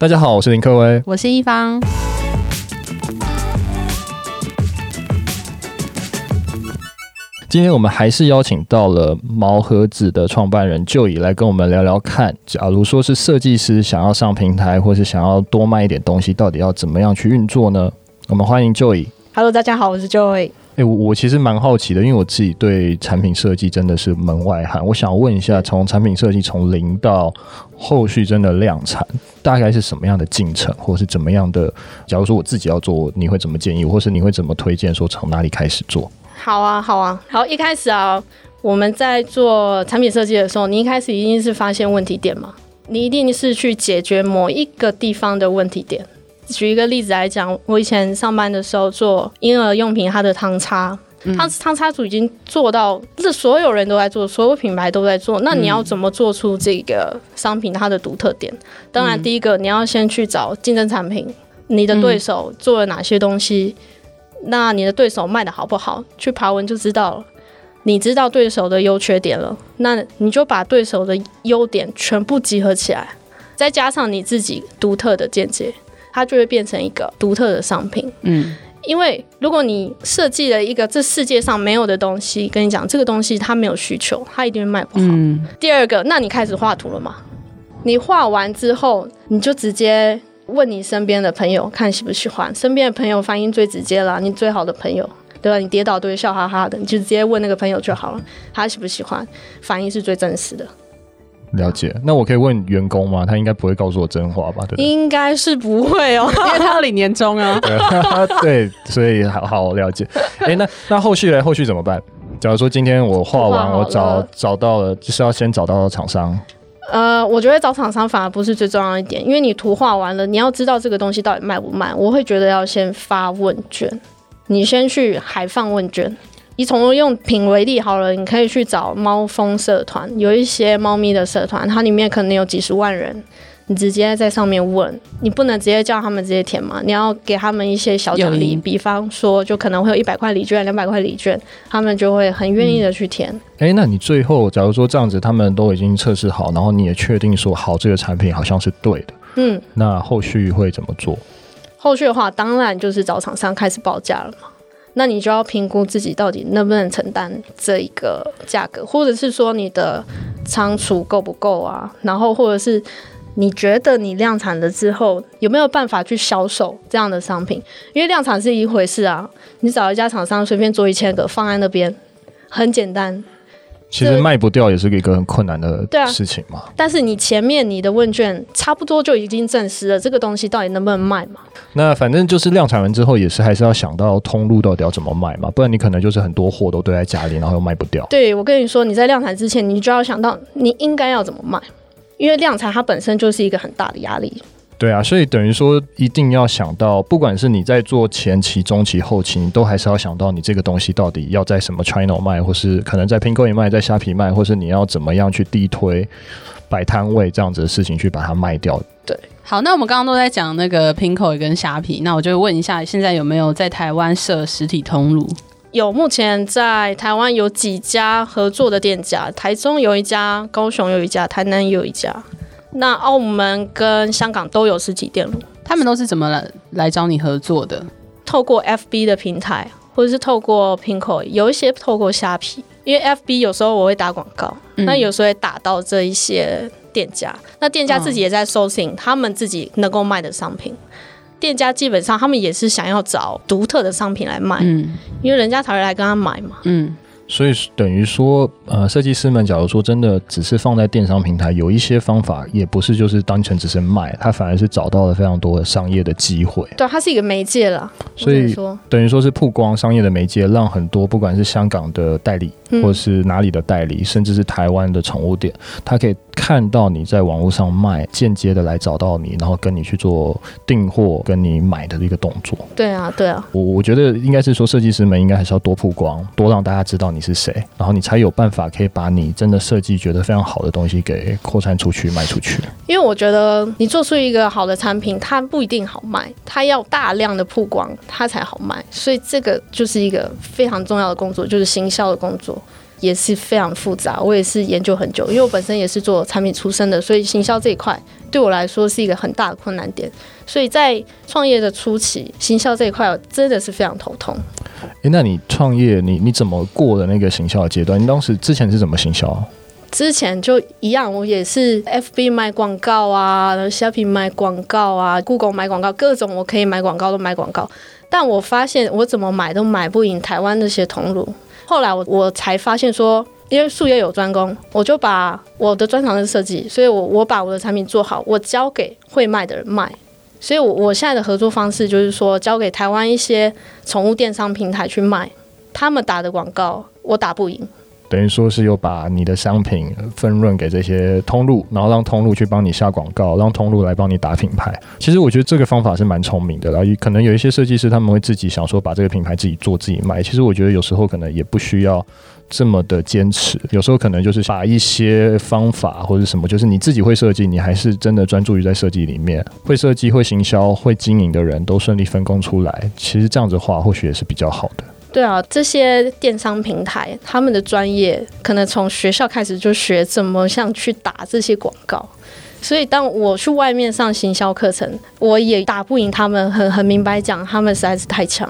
大家好，我是林克威，我是一方。今天我们还是邀请到了毛盒子的创办人 Joy 来跟我们聊聊看，假如说是设计师想要上平台，或是想要多卖一点东西，到底要怎么样去运作呢？我们欢迎 Joy。Hello，大家好，我是 Joy。哎、我其实蛮好奇的，因为我自己对产品设计真的是门外汉。我想问一下，从产品设计从零到后续真的量产，大概是什么样的进程，或是怎么样的？假如说我自己要做，你会怎么建议，或是你会怎么推荐？说从哪里开始做？好啊，好啊，好。一开始啊，我们在做产品设计的时候，你一开始一定是发现问题点嘛，你一定是去解决某一个地方的问题点。举一个例子来讲，我以前上班的时候做婴儿用品，它的汤叉，汤汤叉组已经做到，这所有人都在做，所有品牌都在做。那你要怎么做出这个商品它的独特点？当然，第一个你要先去找竞争产品，你的对手做了哪些东西，那你的对手卖的好不好？去爬文就知道了。你知道对手的优缺点了，那你就把对手的优点全部集合起来，再加上你自己独特的见解。它就会变成一个独特的商品。嗯，因为如果你设计了一个这世界上没有的东西，跟你讲这个东西它没有需求，它一定会卖不好。嗯。第二个，那你开始画图了吗？你画完之后，你就直接问你身边的朋友看喜不喜欢。身边的朋友反应最直接了，你最好的朋友，对吧？你跌倒都会笑哈哈的，你就直接问那个朋友就好了，他喜不喜欢？反应是最真实的。了解，那我可以问员工吗？他应该不会告诉我真话吧？对，对，应该是不会哦，因为他要领年终啊。对，所以好好了解。哎、欸，那那后续嘞？后续怎么办？假如说今天我画完，我找找到了，就是要先找到厂商。呃，我觉得找厂商反而不是最重要一点，因为你图画完了，你要知道这个东西到底卖不卖。我会觉得要先发问卷，你先去海放问卷。以宠物用品为例好了，你可以去找猫蜂社团，有一些猫咪的社团，它里面可能有几十万人，你直接在上面问，你不能直接叫他们直接填嘛，你要给他们一些小奖励，比方说就可能会有一百块礼券、两百块礼券，他们就会很愿意的去填。哎、嗯欸，那你最后假如说这样子，他们都已经测试好，然后你也确定说好这个产品好像是对的，嗯，那后续会怎么做？后续的话，当然就是找厂商开始报价了嘛。那你就要评估自己到底能不能承担这一个价格，或者是说你的仓储够不够啊？然后或者是你觉得你量产了之后有没有办法去销售这样的商品？因为量产是一回事啊，你找一家厂商随便做一千个放在那边，很简单。其实卖不掉也是一个很困难的事情嘛。啊、但是你前面你的问卷差不多就已经证实了这个东西到底能不能卖嘛。那反正就是量产完之后也是还是要想到通路到底要怎么卖嘛，不然你可能就是很多货都堆在家里，然后又卖不掉。对，我跟你说，你在量产之前你就要想到你应该要怎么卖，因为量产它本身就是一个很大的压力。对啊，所以等于说一定要想到，不管是你在做前期、中期、后期，你都还是要想到你这个东西到底要在什么 channel 卖，或是可能在 Pinko 也卖，在虾皮卖，或是你要怎么样去地推、摆摊位这样子的事情去把它卖掉。对，好，那我们刚刚都在讲那个 Pinkoi 跟虾皮，那我就问一下，现在有没有在台湾设实体通路？有，目前在台湾有几家合作的店家，台中有一家，高雄有一家，台南有一家。那澳门跟香港都有实体店路，他们都是怎么来来找你合作的？透过 FB 的平台，或者是透过 Pinkoi，有一些透过虾皮，因为 FB 有时候我会打广告，嗯，那有时候会打到这一些店家，那店家自己也在搜寻他们自己能够卖的商品，嗯，店家基本上他们也是想要找独特的商品来卖，嗯，因为人家才会来跟他买嘛，嗯。所以等于说，呃，设计师们，假如说真的只是放在电商平台，有一些方法，也不是就是单纯只是卖，它反而是找到了非常多的商业的机会。对，它是一个媒介了。所以等于说是曝光商业的媒介，让很多不管是香港的代理，或是哪里的代理，嗯、甚至是台湾的宠物店，它可以看到你在网络上卖，间接的来找到你，然后跟你去做订货，跟你买的一个动作。对啊，对啊。我我觉得应该是说，设计师们应该还是要多曝光，多让大家知道你。是谁？然后你才有办法可以把你真的设计觉得非常好的东西给扩散出去、卖出去。因为我觉得你做出一个好的产品，它不一定好卖，它要大量的曝光，它才好卖。所以这个就是一个非常重要的工作，就是行销的工作。也是非常复杂。我也是研究很久，因为我本身也是做产品出身的，所以行销这一块对我来说是一个很大的困难点。所以在创业的初期，行销这一块真的是非常头痛。诶，那你创业，你你怎么过的那个行销的阶段？你当时之前是怎么行销？之前就一样，我也是 FB 买广告啊，然后虾皮买广告啊，Google 买广告，各种我可以买广告都买广告。但我发现我怎么买都买不赢台湾那些通路。后来我我才发现说，因为术业有专攻，我就把我的专长是设计，所以我我把我的产品做好，我交给会卖的人卖。所以我我现在的合作方式就是说，交给台湾一些宠物电商平台去卖，他们打的广告我打不赢。等于说是又把你的商品分润给这些通路，然后让通路去帮你下广告，让通路来帮你打品牌。其实我觉得这个方法是蛮聪明的。然后可能有一些设计师他们会自己想说把这个品牌自己做自己卖。其实我觉得有时候可能也不需要这么的坚持。有时候可能就是把一些方法或者什么，就是你自己会设计，你还是真的专注于在设计里面，会设计、会行销、会经营的人都顺利分工出来。其实这样子的话，或许也是比较好的。对啊，这些电商平台他们的专业可能从学校开始就学怎么像去打这些广告，所以当我去外面上行销课程，我也打不赢他们。很很明白讲，他们实在是太强。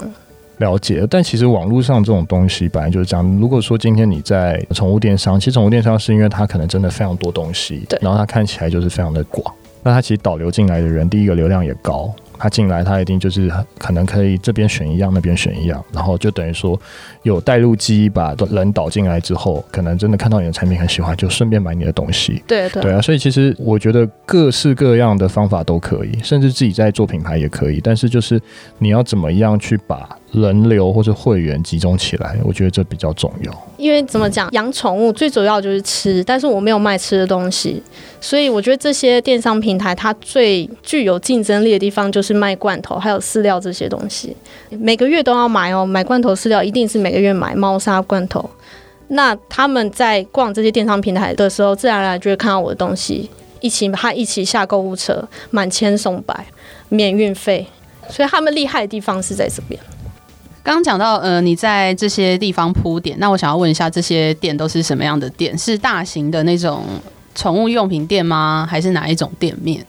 了解，但其实网络上这种东西本来就是这样。如果说今天你在宠物电商，其实宠物电商是因为它可能真的非常多东西，对，然后它看起来就是非常的广，那它其实导流进来的人，第一个流量也高。他进来，他一定就是可能可以这边选一样，那边选一样，然后就等于说有带路机把人导进来之后，可能真的看到你的产品很喜欢，就顺便买你的东西。对对对啊，所以其实我觉得各式各样的方法都可以，甚至自己在做品牌也可以，但是就是你要怎么样去把人流或者会员集中起来，我觉得这比较重要。因为怎么讲，养宠物最主要就是吃，但是我没有卖吃的东西，所以我觉得这些电商平台它最具有竞争力的地方就是卖罐头还有饲料这些东西，每个月都要买哦，买罐头饲料一定是每个月买猫砂罐头。那他们在逛这些电商平台的时候，自然而然就会看到我的东西，一起他一起下购物车，满千送百，免运费，所以他们厉害的地方是在这边。刚讲到，呃，你在这些地方铺点，那我想要问一下，这些店都是什么样的店？是大型的那种宠物用品店吗？还是哪一种店面？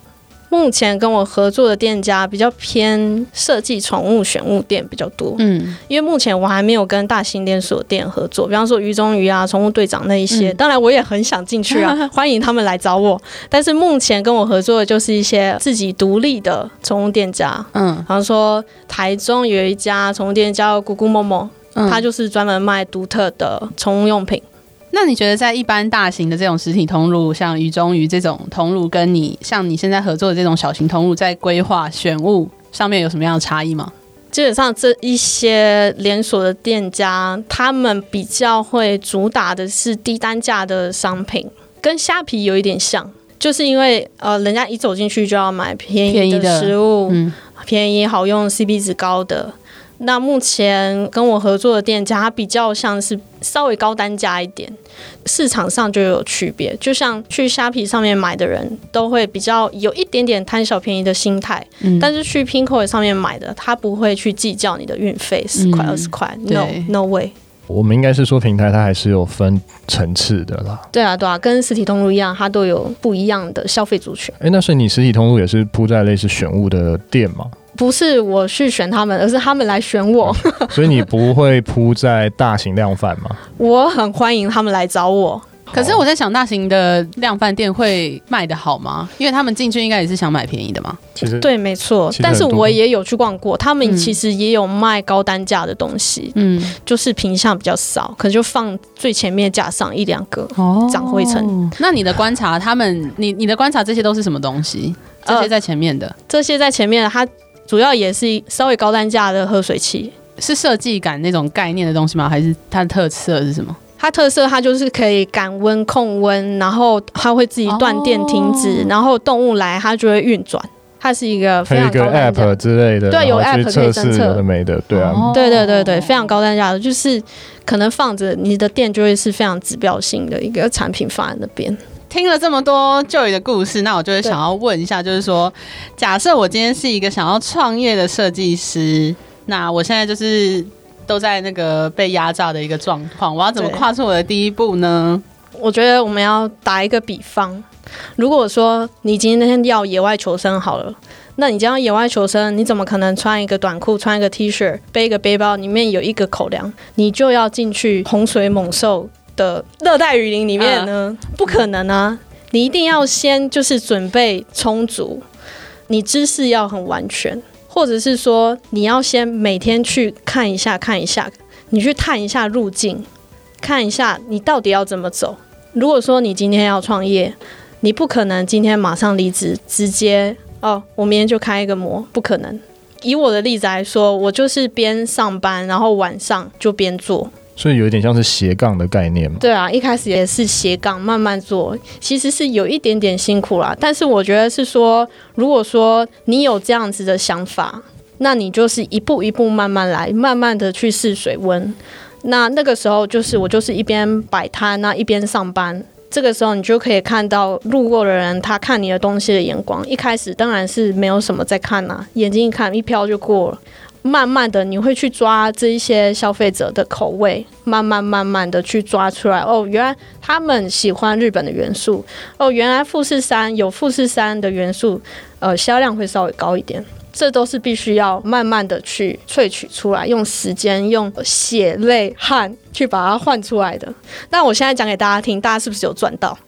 目前跟我合作的店家比较偏设计宠物选物店比较多，嗯，因为目前我还没有跟大型连锁店合作，比方说鱼中鱼啊、宠物队长那一些，嗯、当然我也很想进去啊，欢迎他们来找我。但是目前跟我合作的就是一些自己独立的宠物店家，嗯，比方说台中有一家宠物店叫咕咕摸摸，嗯，他就是专门卖独特的宠物用品。那你觉得在一般大型的这种实体通路，像鱼中鱼这种通路，跟你像你现在合作的这种小型通路，在规划选物上面有什么样的差异吗？基本上这一些连锁的店家，他们比较会主打的是低单价的商品，跟虾皮有一点像，就是因为呃，人家一走进去就要买便宜的食物，便宜，嗯，便宜好用，CP 值高的。那目前跟我合作的店家，它比较像是稍微高单价一点，市场上就有区别。就像去虾皮上面买的人都会比较有一点点贪小便宜的心态，嗯、但是去 Pinkoi 上面买的，他不会去计较你的运费十块二十块，no no way。我们应该是说平台它还是有分层次的啦。对啊对啊，跟实体通路一样，它都有不一样的消费族群。哎，那所以你实体通路也是铺在类似选物的店吗？不是我去选他们，而是他们来选我。所以你不会铺在大型量贩吗？我很欢迎他们来找我。可是我在想，大型的量贩店会卖的好吗？因为他们进去应该也是想买便宜的嘛。其实对，没错。但是我也有去逛过，他们其实也有卖高单价的东西。嗯，就是品项比较少，可能就放最前面架上一两个哦，长灰尘。那你的观察，他们你你的观察，这些都是什么东西？这些在前面的，呃、这些在前面的，它。主要也是稍微高单价的喝水器，是设计感那种概念的东西吗？还是它的特色是什么？它特色它就是可以感温控温，然后它会自己断电停止，哦、然后动物来它就会运转。它是一个非常高单价的 app 之类的，对，有 app 可以侦测的没的，对啊，对对对对，非常高单价的，就是可能放着你的店就会是非常指标性的一个产品放在那边。听了这么多 Joy 的故事，那我就会想要问一下，就是说，假设我今天是一个想要创业的设计师，那我现在就是都在那个被压榨的一个状况，我要怎么跨出我的第一步呢？我觉得我们要打一个比方，如果说你今天要野外求生好了，那你将要野外求生，你怎么可能穿一个短裤、穿一个 T 恤、背一个背包，里面有一个口粮，你就要进去洪水猛兽的热带雨林里面呢？嗯、不可能啊！你一定要先就是准备充足，你知识要很完全，或者是说你要先每天去看一下看一下，你去探一下路径，看一下你到底要怎么走。如果说你今天要创业，你不可能今天马上离职，直接哦，我明天就开一个模，不可能。以我的例子来说，我就是边上班，然后晚上就边做。所以有点像是斜杠的概念嘛？对啊，一开始也是斜杠，慢慢做，其实是有一点点辛苦啦。但是我觉得是说，如果说你有这样子的想法，那你就是一步一步慢慢来，慢慢的去试水温。那那个时候就是我就是一边摆摊，那一边上班。这个时候你就可以看到路过的人，他看你的东西的眼光。一开始当然是没有什么在看呐、眼睛一看一飘就过了。慢慢的，你会去抓这一些消费者的口味，慢慢慢慢的去抓出来。哦，原来他们喜欢日本的元素。哦，原来富士山有富士山的元素，呃，销量会稍微高一点。这都是必须要慢慢的去萃取出来，用时间、用血泪汗去把它换出来的。那我现在讲给大家听，大家是不是有赚到？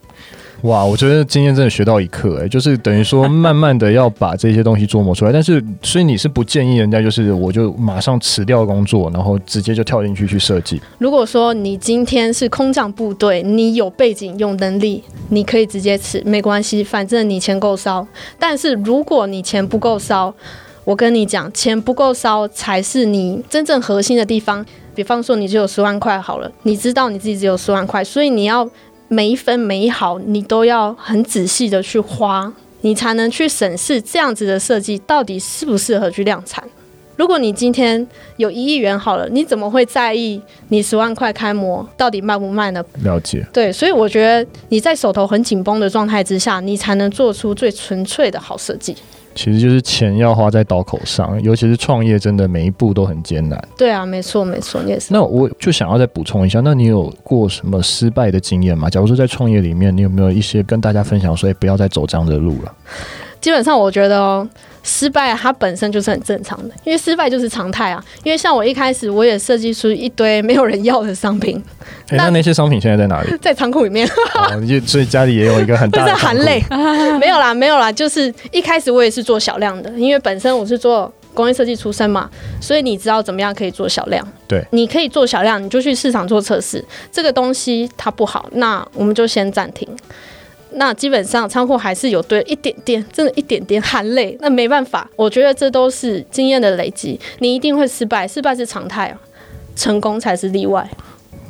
哇，我觉得今天真的学到一课哎，就是等于说慢慢的要把这些东西琢磨出来。但是，所以你是不建议人家就是我就马上辞掉工作，然后直接就跳进去去设计。如果说你今天是空降部队，你有背景、有能力，你可以直接辞，没关系，反正你钱够烧。但是如果你钱不够烧，我跟你讲，钱不够烧才是你真正核心的地方。比方说，你只有十万块好了，你知道你自己只有十万块，所以你要。每一分每一毫，你都要很仔细的去花，你才能去审视这样子的设计到底适不适合去量产。如果你今天有一亿元好了，你怎么会在意你十万块开模到底卖不卖呢？了解。对，所以我觉得你在手头很紧绷的状态之下，你才能做出最纯粹的好设计。其实就是钱要花在刀口上，尤其是创业，真的每一步都很艰难。对啊，没错没错，你也是。那我就想要再补充一下，那你有过什么失败的经验吗？假如说在创业里面，你有没有一些跟大家分享，所以不要再走这样的路了？基本上，我觉得哦。失败它本身就是很正常的，因为失败就是常态啊。因为像我一开始我也设计出一堆没有人要的商品，欸、那那些商品现在在哪里？在仓库里面。哦，所以家里也有一个很大的。含泪，没有啦，没有啦，就是一开始我也是做小量的，因为本身我是做工业设计出身嘛，所以你知道怎么样可以做小量。对，你可以做小量，你就去市场做测试。这个东西它不好，那我们就先暂停。那基本上仓库还是有堆一点点，真的一点点含泪。那没办法，我觉得这都是经验的累积。你一定会失败，失败是常态啊，成功才是例外。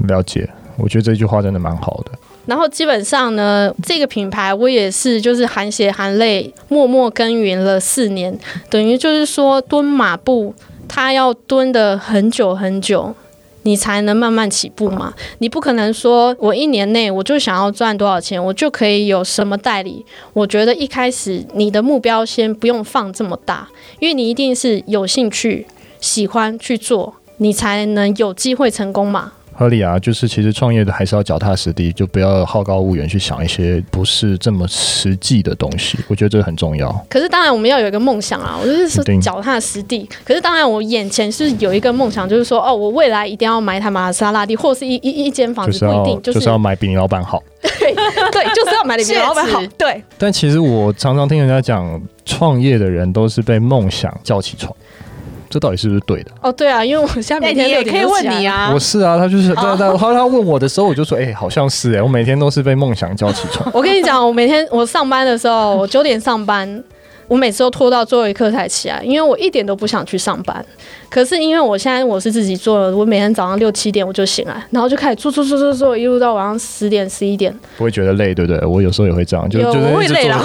了解，我觉得这句话真的蛮好的。然后基本上呢，这个品牌我也是就是含血含泪，默默耕耘了四年，等于就是说蹲马步，他要蹲的很久很久。你才能慢慢起步嘛，你不可能说我一年内我就想要赚多少钱，我就可以有什么代理。我觉得一开始你的目标先不用放这么大，因为你一定是有兴趣、喜欢去做，你才能有机会成功嘛。合理啊，就是其实创业的还是要脚踏实地，就不要好高骛远去想一些不是这么实际的东西。我觉得这个很重要。可是当然我们要有一个梦想啊，我就是说脚踏实地。可是当然我眼前是有一个梦想，就是说哦，我未来一定要买一台玛莎拉蒂，或是一一一间房子，不一定就是、就是要买比你老板好。对 对，就是要买的比你老板好。对。但其实我常常听人家讲，创业的人都是被梦想叫起床。这到底是不是对的？哦，对啊，因为我下面每天也可以问你啊。我是啊，他就是他他他问我的时候，我就说，哎，好像是哎，我每天都是被梦想叫起床。我跟你讲，我每天我上班的时候，我九点上班。我每次都拖到最后一刻才起来，因为我一点都不想去上班。可是因为我现在我是自己做的，我每天早上六七点我就醒来，然后就开始做做做做做，一路到晚上十点十一点。不会觉得累，对不对？我有时候也会这样，就有就是会累了。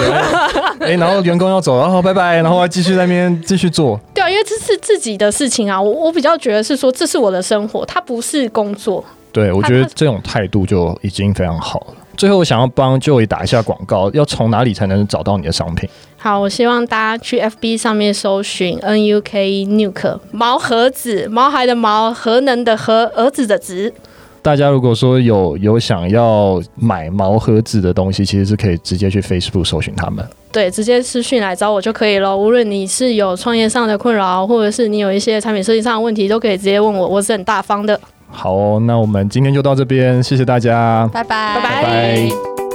哎，然后员工要走，然后拜拜，然后还继续在那边继续做。对啊，因为这是自己的事情啊，我我比较觉得是说这是我的生活，它不是工作。对，我觉得这种态度就已经非常好了。最后，我想要帮 Joey 打一下广告，要从哪里才能找到你的商品？好，我希望大家去 FB 上面搜寻 NUK Nuke 毛盒子，毛孩的毛，核能的核，儿子的子。大家如果说有有想要买毛盒子的东西，其实是可以直接去 Facebook 搜寻他们。对，直接私讯来找我就可以了。无论你是有创业上的困扰，或者是你有一些产品设计上的问题，都可以直接问我，我是很大方的。好哦，那我们今天就到这边，谢谢大家，拜拜，拜拜。